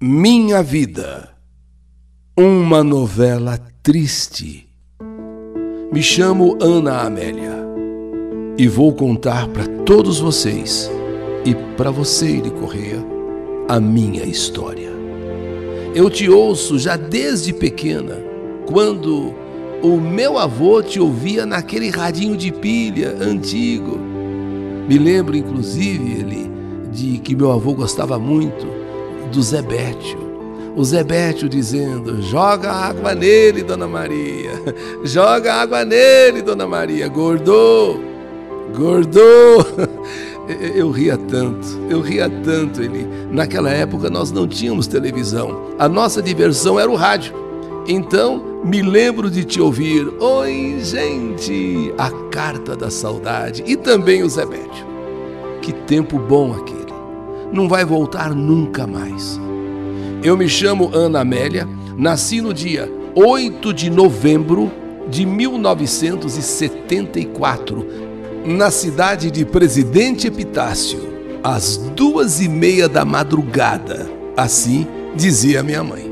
Minha Vida Uma novela triste. Me chamo Ana Amélia e vou contar para todos vocês e para você, Iri Correia, a minha história. Eu te ouço já desde pequena, quando o meu avô te ouvia naquele radinho de pilha antigo. Me lembro, inclusive, ele, de que meu avô gostava muito do Zebétio. O Zebétio dizendo: Joga água nele, Dona Maria. Joga água nele, Dona Maria. Gordou, gordou. Eu ria tanto, eu ria tanto. Ele, naquela época nós não tínhamos televisão. A nossa diversão era o rádio. Então me lembro de te ouvir. Oi, gente! A carta da saudade e também o Zebétio. Que tempo bom aquele não vai voltar nunca mais. Eu me chamo Ana Amélia, nasci no dia 8 de novembro de 1974, na cidade de Presidente Epitácio, às duas e meia da madrugada, assim dizia minha mãe.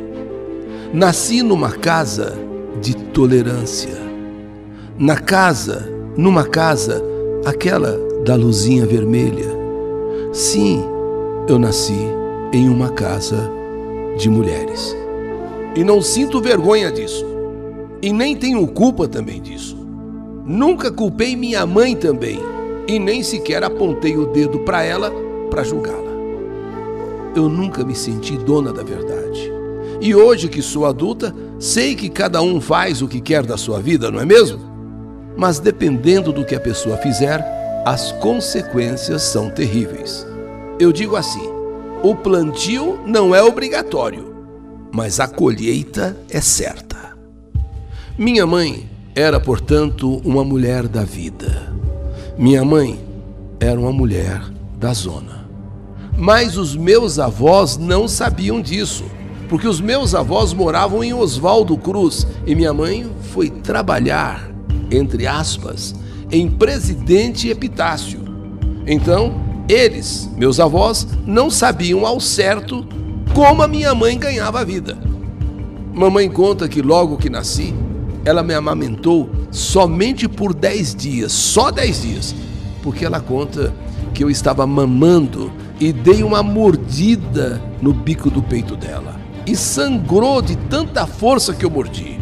Nasci numa casa de tolerância. Na casa, numa casa, aquela da luzinha vermelha. Sim, eu nasci em uma casa de mulheres. E não sinto vergonha disso. E nem tenho culpa também disso. Nunca culpei minha mãe também. E nem sequer apontei o dedo para ela para julgá-la. Eu nunca me senti dona da verdade. E hoje que sou adulta, sei que cada um faz o que quer da sua vida, não é mesmo? Mas dependendo do que a pessoa fizer, as consequências são terríveis. Eu digo assim: o plantio não é obrigatório, mas a colheita é certa. Minha mãe era, portanto, uma mulher da vida. Minha mãe era uma mulher da zona. Mas os meus avós não sabiam disso, porque os meus avós moravam em Oswaldo Cruz e minha mãe foi trabalhar, entre aspas, em Presidente Epitácio. Então, eles, meus avós, não sabiam ao certo como a minha mãe ganhava a vida. Mamãe conta que logo que nasci, ela me amamentou somente por 10 dias, só 10 dias, porque ela conta que eu estava mamando e dei uma mordida no bico do peito dela. E sangrou de tanta força que eu mordi.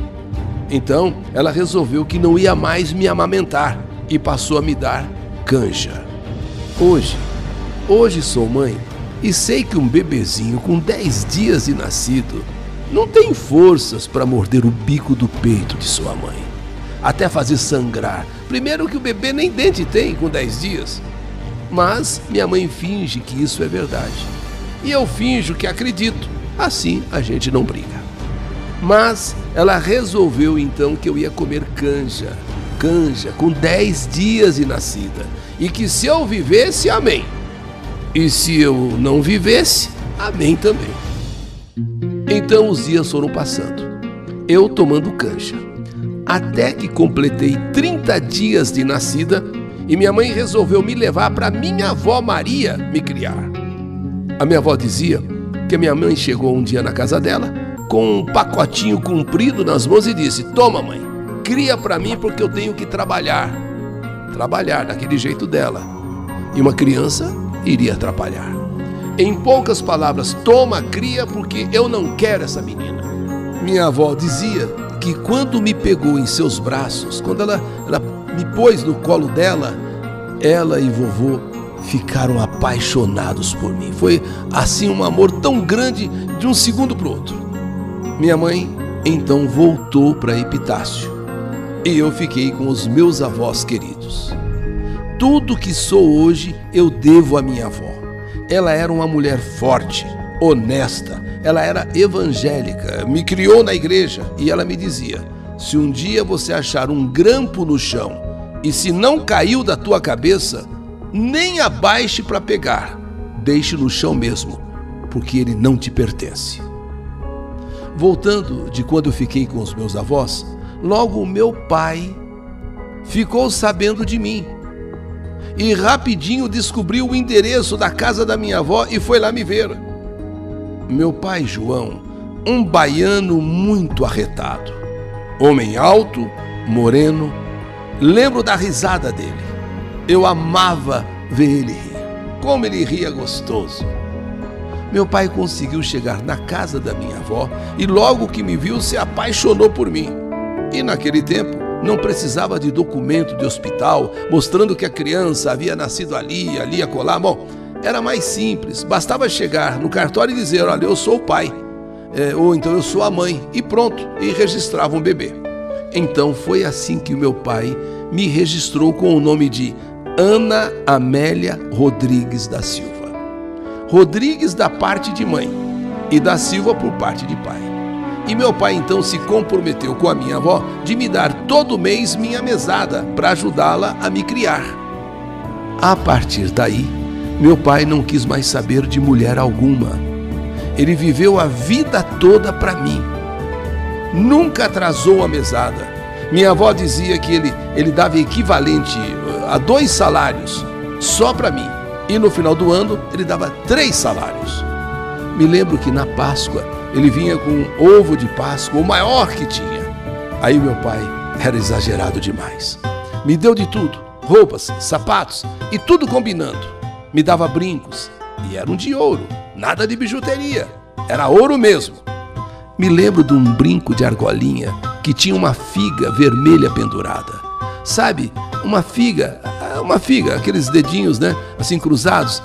Então, ela resolveu que não ia mais me amamentar e passou a me dar canja. Hoje, Hoje sou mãe e sei que um bebezinho com 10 dias de nascido não tem forças para morder o bico do peito de sua mãe, até fazer sangrar. Primeiro que o bebê nem dente tem com 10 dias. Mas minha mãe finge que isso é verdade. E eu finjo que acredito. Assim a gente não briga. Mas ela resolveu então que eu ia comer canja. Canja com 10 dias de nascida. E que se eu vivesse, amém. E se eu não vivesse, amém também. Então os dias foram passando, eu tomando cancha, até que completei 30 dias de nascida e minha mãe resolveu me levar para minha avó Maria me criar. A minha avó dizia que minha mãe chegou um dia na casa dela com um pacotinho comprido nas mãos e disse: Toma, mãe, cria para mim porque eu tenho que trabalhar. Trabalhar daquele jeito dela. E uma criança iria atrapalhar. Em poucas palavras, toma cria porque eu não quero essa menina. Minha avó dizia que quando me pegou em seus braços, quando ela, ela me pôs no colo dela, ela e vovô ficaram apaixonados por mim. Foi assim um amor tão grande de um segundo para o outro. Minha mãe então voltou para Epitácio e eu fiquei com os meus avós queridos. Tudo que sou hoje eu devo à minha avó. Ela era uma mulher forte, honesta, ela era evangélica, me criou na igreja e ela me dizia: se um dia você achar um grampo no chão e se não caiu da tua cabeça, nem abaixe para pegar, deixe no chão mesmo, porque ele não te pertence. Voltando de quando eu fiquei com os meus avós, logo o meu pai ficou sabendo de mim e rapidinho descobriu o endereço da casa da minha avó e foi lá me ver. meu pai João, um baiano muito arretado. Homem alto, moreno, lembro da risada dele. Eu amava ver ele rir. Como ele ria gostoso. Meu pai conseguiu chegar na casa da minha avó e logo que me viu se apaixonou por mim. E naquele tempo não precisava de documento de hospital mostrando que a criança havia nascido ali, ali, acolá. Bom, era mais simples, bastava chegar no cartório e dizer: Olha, eu sou o pai, é, ou então eu sou a mãe, e pronto, e registrava um bebê. Então foi assim que o meu pai me registrou com o nome de Ana Amélia Rodrigues da Silva. Rodrigues da parte de mãe e da Silva por parte de pai. E meu pai então se comprometeu com a minha avó de me dar todo mês minha mesada para ajudá-la a me criar. A partir daí, meu pai não quis mais saber de mulher alguma. Ele viveu a vida toda para mim. Nunca atrasou a mesada. Minha avó dizia que ele, ele dava equivalente uh, a dois salários só para mim. E no final do ano ele dava três salários. Me lembro que na Páscoa ele vinha com um ovo de Páscoa, o maior que tinha. Aí meu pai era exagerado demais. Me deu de tudo: roupas, sapatos e tudo combinando. Me dava brincos e eram de ouro, nada de bijuteria. Era ouro mesmo. Me lembro de um brinco de argolinha que tinha uma figa vermelha pendurada. Sabe, uma figa, uma figa, aqueles dedinhos, né, assim cruzados.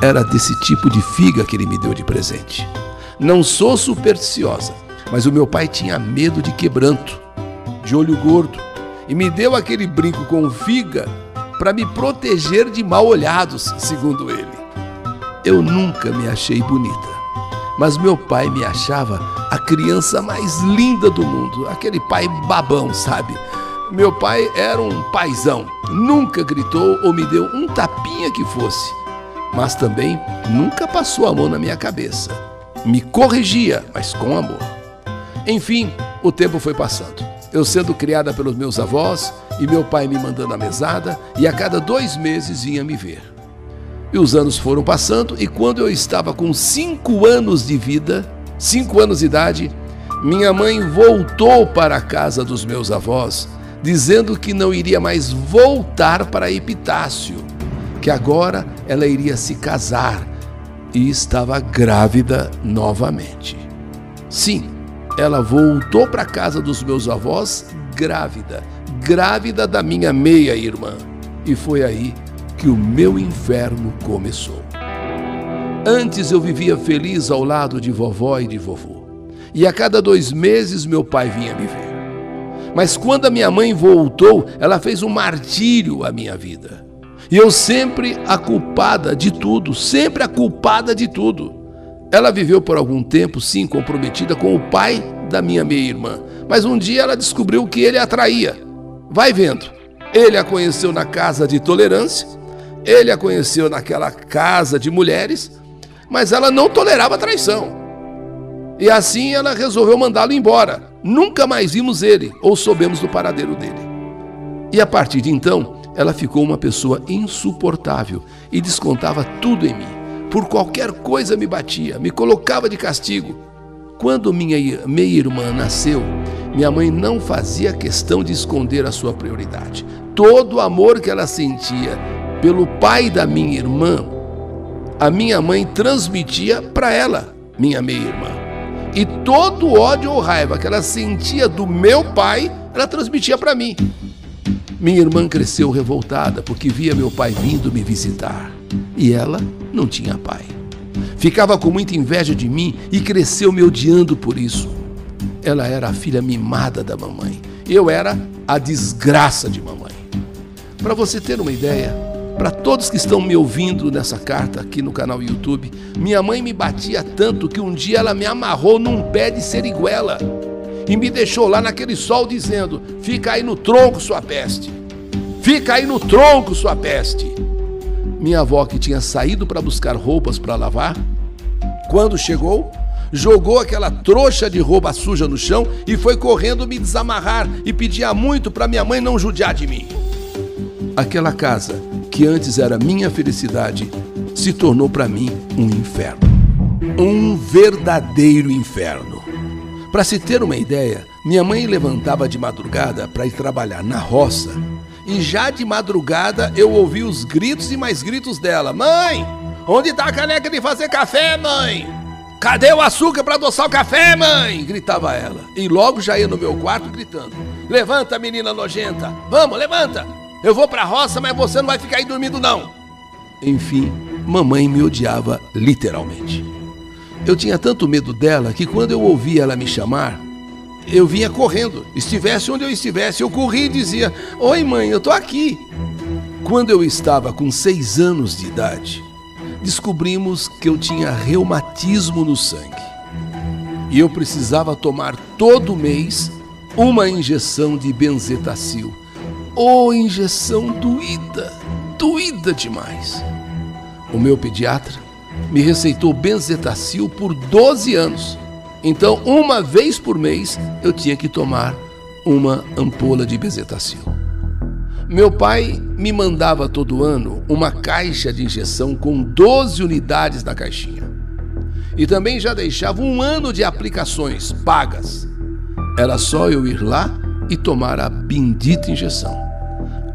Era desse tipo de figa que ele me deu de presente. Não sou supersticiosa, mas o meu pai tinha medo de quebranto, de olho gordo, e me deu aquele brinco com figa para me proteger de mal olhados, segundo ele. Eu nunca me achei bonita, mas meu pai me achava a criança mais linda do mundo, aquele pai babão, sabe? Meu pai era um paizão, nunca gritou ou me deu um tapinha que fosse, mas também nunca passou a mão na minha cabeça me corrigia, mas com amor. Enfim, o tempo foi passando. Eu sendo criada pelos meus avós e meu pai me mandando a mesada, e a cada dois meses vinha me ver. E os anos foram passando, e quando eu estava com cinco anos de vida, cinco anos de idade, minha mãe voltou para a casa dos meus avós, dizendo que não iria mais voltar para Epitácio, que agora ela iria se casar e estava grávida novamente. Sim, ela voltou para casa dos meus avós grávida, grávida da minha meia-irmã. E foi aí que o meu inferno começou. Antes eu vivia feliz ao lado de vovó e de vovô. E a cada dois meses meu pai vinha me ver. Mas quando a minha mãe voltou, ela fez um martírio à minha vida. E eu sempre a culpada de tudo, sempre a culpada de tudo. Ela viveu por algum tempo, sim, comprometida com o pai da minha meia-irmã, mas um dia ela descobriu que ele a atraía. Vai vendo. Ele a conheceu na casa de tolerância, ele a conheceu naquela casa de mulheres, mas ela não tolerava traição. E assim ela resolveu mandá-lo embora. Nunca mais vimos ele ou soubemos do paradeiro dele. E a partir de então, ela ficou uma pessoa insuportável e descontava tudo em mim. Por qualquer coisa me batia, me colocava de castigo. Quando minha meia-irmã nasceu, minha mãe não fazia questão de esconder a sua prioridade. Todo o amor que ela sentia pelo pai da minha irmã, a minha mãe transmitia para ela, minha meia-irmã. E todo o ódio ou raiva que ela sentia do meu pai, ela transmitia para mim. Minha irmã cresceu revoltada porque via meu pai vindo me visitar e ela não tinha pai. Ficava com muita inveja de mim e cresceu me odiando por isso. Ela era a filha mimada da mamãe. Eu era a desgraça de mamãe. Para você ter uma ideia, para todos que estão me ouvindo nessa carta aqui no canal YouTube, minha mãe me batia tanto que um dia ela me amarrou num pé de seriguela e me deixou lá naquele sol dizendo: Fica aí no tronco, sua peste. Fica aí no tronco, sua peste. Minha avó, que tinha saído para buscar roupas para lavar, quando chegou, jogou aquela trouxa de roupa suja no chão e foi correndo me desamarrar e pedia muito para minha mãe não judiar de mim. Aquela casa, que antes era minha felicidade, se tornou para mim um inferno. Um verdadeiro inferno. Para se ter uma ideia, minha mãe levantava de madrugada para ir trabalhar na roça e já de madrugada eu ouvi os gritos e mais gritos dela: Mãe, onde está a caneca de fazer café, mãe? Cadê o açúcar para adoçar o café, mãe? gritava ela. E logo já ia no meu quarto gritando: Levanta, menina nojenta. Vamos, levanta. Eu vou para a roça, mas você não vai ficar aí dormindo, não. Enfim, mamãe me odiava literalmente. Eu tinha tanto medo dela que quando eu ouvia ela me chamar, eu vinha correndo. Estivesse onde eu estivesse, eu corria e dizia: Oi, mãe, eu tô aqui. Quando eu estava com seis anos de idade, descobrimos que eu tinha reumatismo no sangue. E eu precisava tomar todo mês uma injeção de benzetacil. Oh, injeção doída, doída demais. O meu pediatra me receitou benzetacil por 12 anos. Então, uma vez por mês, eu tinha que tomar uma ampola de bezetacil. Meu pai me mandava todo ano uma caixa de injeção com 12 unidades na caixinha. E também já deixava um ano de aplicações pagas. Era só eu ir lá e tomar a bendita injeção.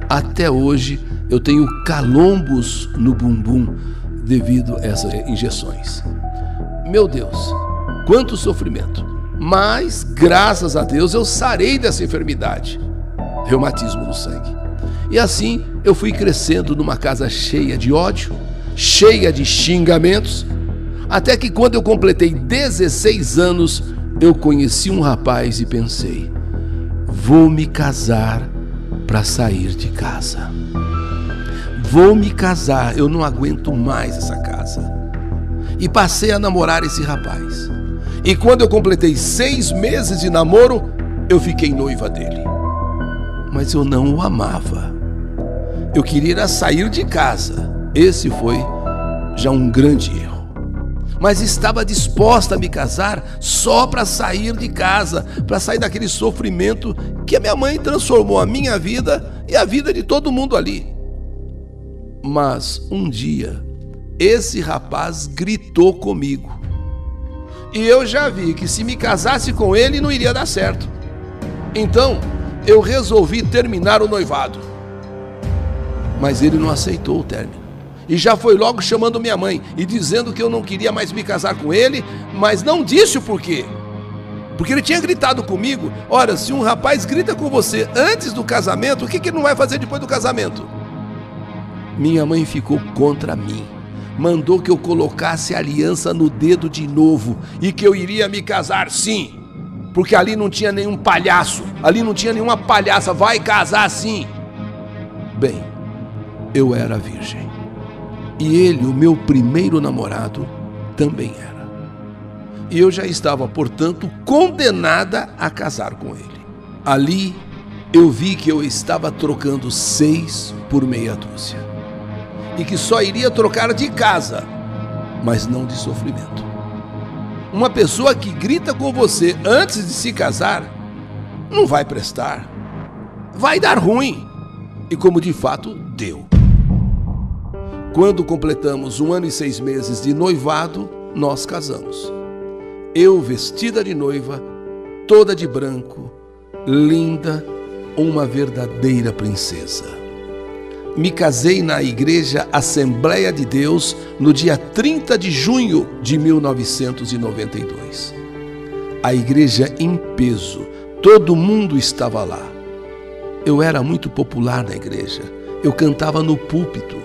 Até hoje eu tenho calombos no bumbum devido a essas injeções. Meu Deus, quanto sofrimento! Mas, graças a Deus, eu sarei dessa enfermidade reumatismo no sangue. E assim eu fui crescendo numa casa cheia de ódio, cheia de xingamentos, até que quando eu completei 16 anos, eu conheci um rapaz e pensei: vou me casar para sair de casa. Vou me casar, eu não aguento mais essa casa. E passei a namorar esse rapaz. E quando eu completei seis meses de namoro, eu fiquei noiva dele. Mas eu não o amava. Eu queria sair de casa. Esse foi já um grande erro. Mas estava disposta a me casar só para sair de casa, para sair daquele sofrimento que a minha mãe transformou a minha vida e a vida de todo mundo ali. Mas um dia, esse rapaz gritou comigo. E eu já vi que se me casasse com ele não iria dar certo. Então, eu resolvi terminar o noivado mas ele não aceitou o término. E já foi logo chamando minha mãe e dizendo que eu não queria mais me casar com ele, mas não disse o porquê. Porque ele tinha gritado comigo: Olha, se um rapaz grita com você antes do casamento, o que, que ele não vai fazer depois do casamento? Minha mãe ficou contra mim. Mandou que eu colocasse a aliança no dedo de novo e que eu iria me casar sim. Porque ali não tinha nenhum palhaço, ali não tinha nenhuma palhaça, vai casar sim. Bem, eu era virgem. E ele, o meu primeiro namorado, também era. E eu já estava, portanto, condenada a casar com ele. Ali eu vi que eu estava trocando seis por meia dúzia. E que só iria trocar de casa, mas não de sofrimento. Uma pessoa que grita com você antes de se casar não vai prestar. Vai dar ruim. E como de fato deu. Quando completamos um ano e seis meses de noivado, nós casamos. Eu vestida de noiva, toda de branco, linda, uma verdadeira princesa. Me casei na Igreja Assembleia de Deus no dia 30 de junho de 1992. A igreja em peso, todo mundo estava lá. Eu era muito popular na igreja, eu cantava no púlpito,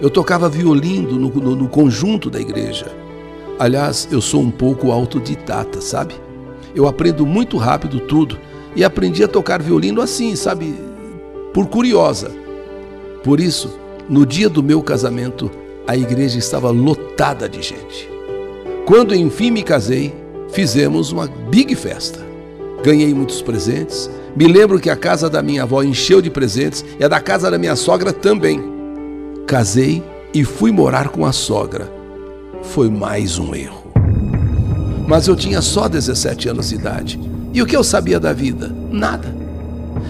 eu tocava violino no, no, no conjunto da igreja. Aliás, eu sou um pouco autodidata, sabe? Eu aprendo muito rápido tudo e aprendi a tocar violino assim, sabe? Por curiosa. Por isso, no dia do meu casamento, a igreja estava lotada de gente. Quando enfim me casei, fizemos uma big festa. Ganhei muitos presentes. Me lembro que a casa da minha avó encheu de presentes e a da casa da minha sogra também. Casei e fui morar com a sogra. Foi mais um erro. Mas eu tinha só 17 anos de idade. E o que eu sabia da vida? Nada.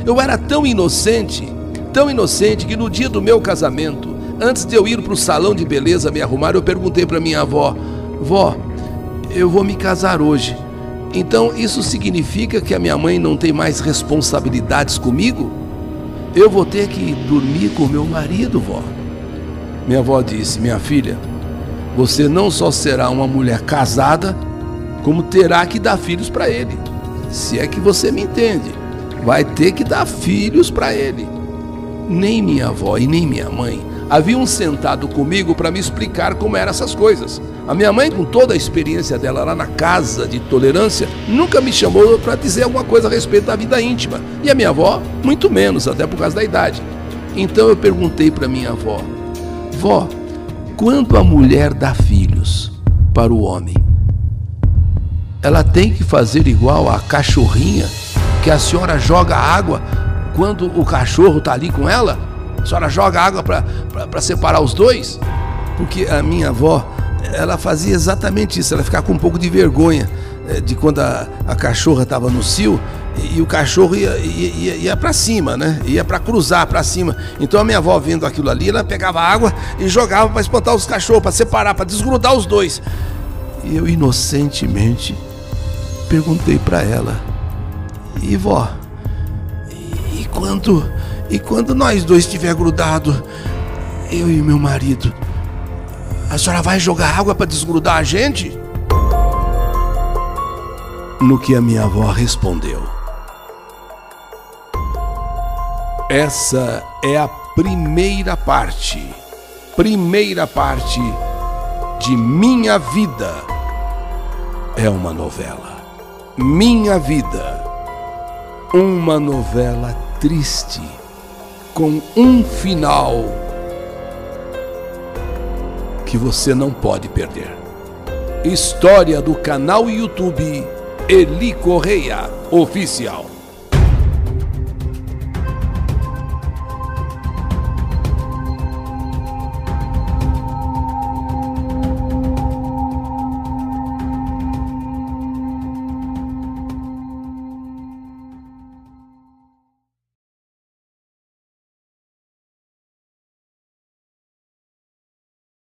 Eu era tão inocente, tão inocente que no dia do meu casamento, antes de eu ir para o salão de beleza me arrumar, eu perguntei para minha avó: Vó, eu vou me casar hoje. Então isso significa que a minha mãe não tem mais responsabilidades comigo? Eu vou ter que dormir com meu marido, vó. Minha avó disse: Minha filha, você não só será uma mulher casada, como terá que dar filhos para ele. Se é que você me entende, vai ter que dar filhos para ele. Nem minha avó e nem minha mãe haviam sentado comigo para me explicar como eram essas coisas. A minha mãe, com toda a experiência dela lá na casa de tolerância, nunca me chamou para dizer alguma coisa a respeito da vida íntima. E a minha avó, muito menos, até por causa da idade. Então eu perguntei para minha avó: Vó, quando a mulher dá filhos para o homem, ela tem que fazer igual a cachorrinha que a senhora joga água quando o cachorro está ali com ela? A senhora joga água para separar os dois? Porque a minha avó, ela fazia exatamente isso, ela ficava com um pouco de vergonha eh, de quando a, a cachorra estava no cio e, e o cachorro ia, ia, ia, ia para cima, né? Ia para cruzar para cima. Então a minha avó vendo aquilo ali, ela pegava água e jogava para espantar os cachorros, para separar, para desgrudar os dois. E eu inocentemente perguntei para ela: "E vó, quando e quando nós dois estiver grudado, eu e meu marido, a senhora vai jogar água para desgrudar a gente?" No que a minha avó respondeu: Essa é a primeira parte, primeira parte de Minha Vida. É uma novela. Minha Vida. Uma novela triste, com um final que você não pode perder. História do canal YouTube Eli Correia Oficial.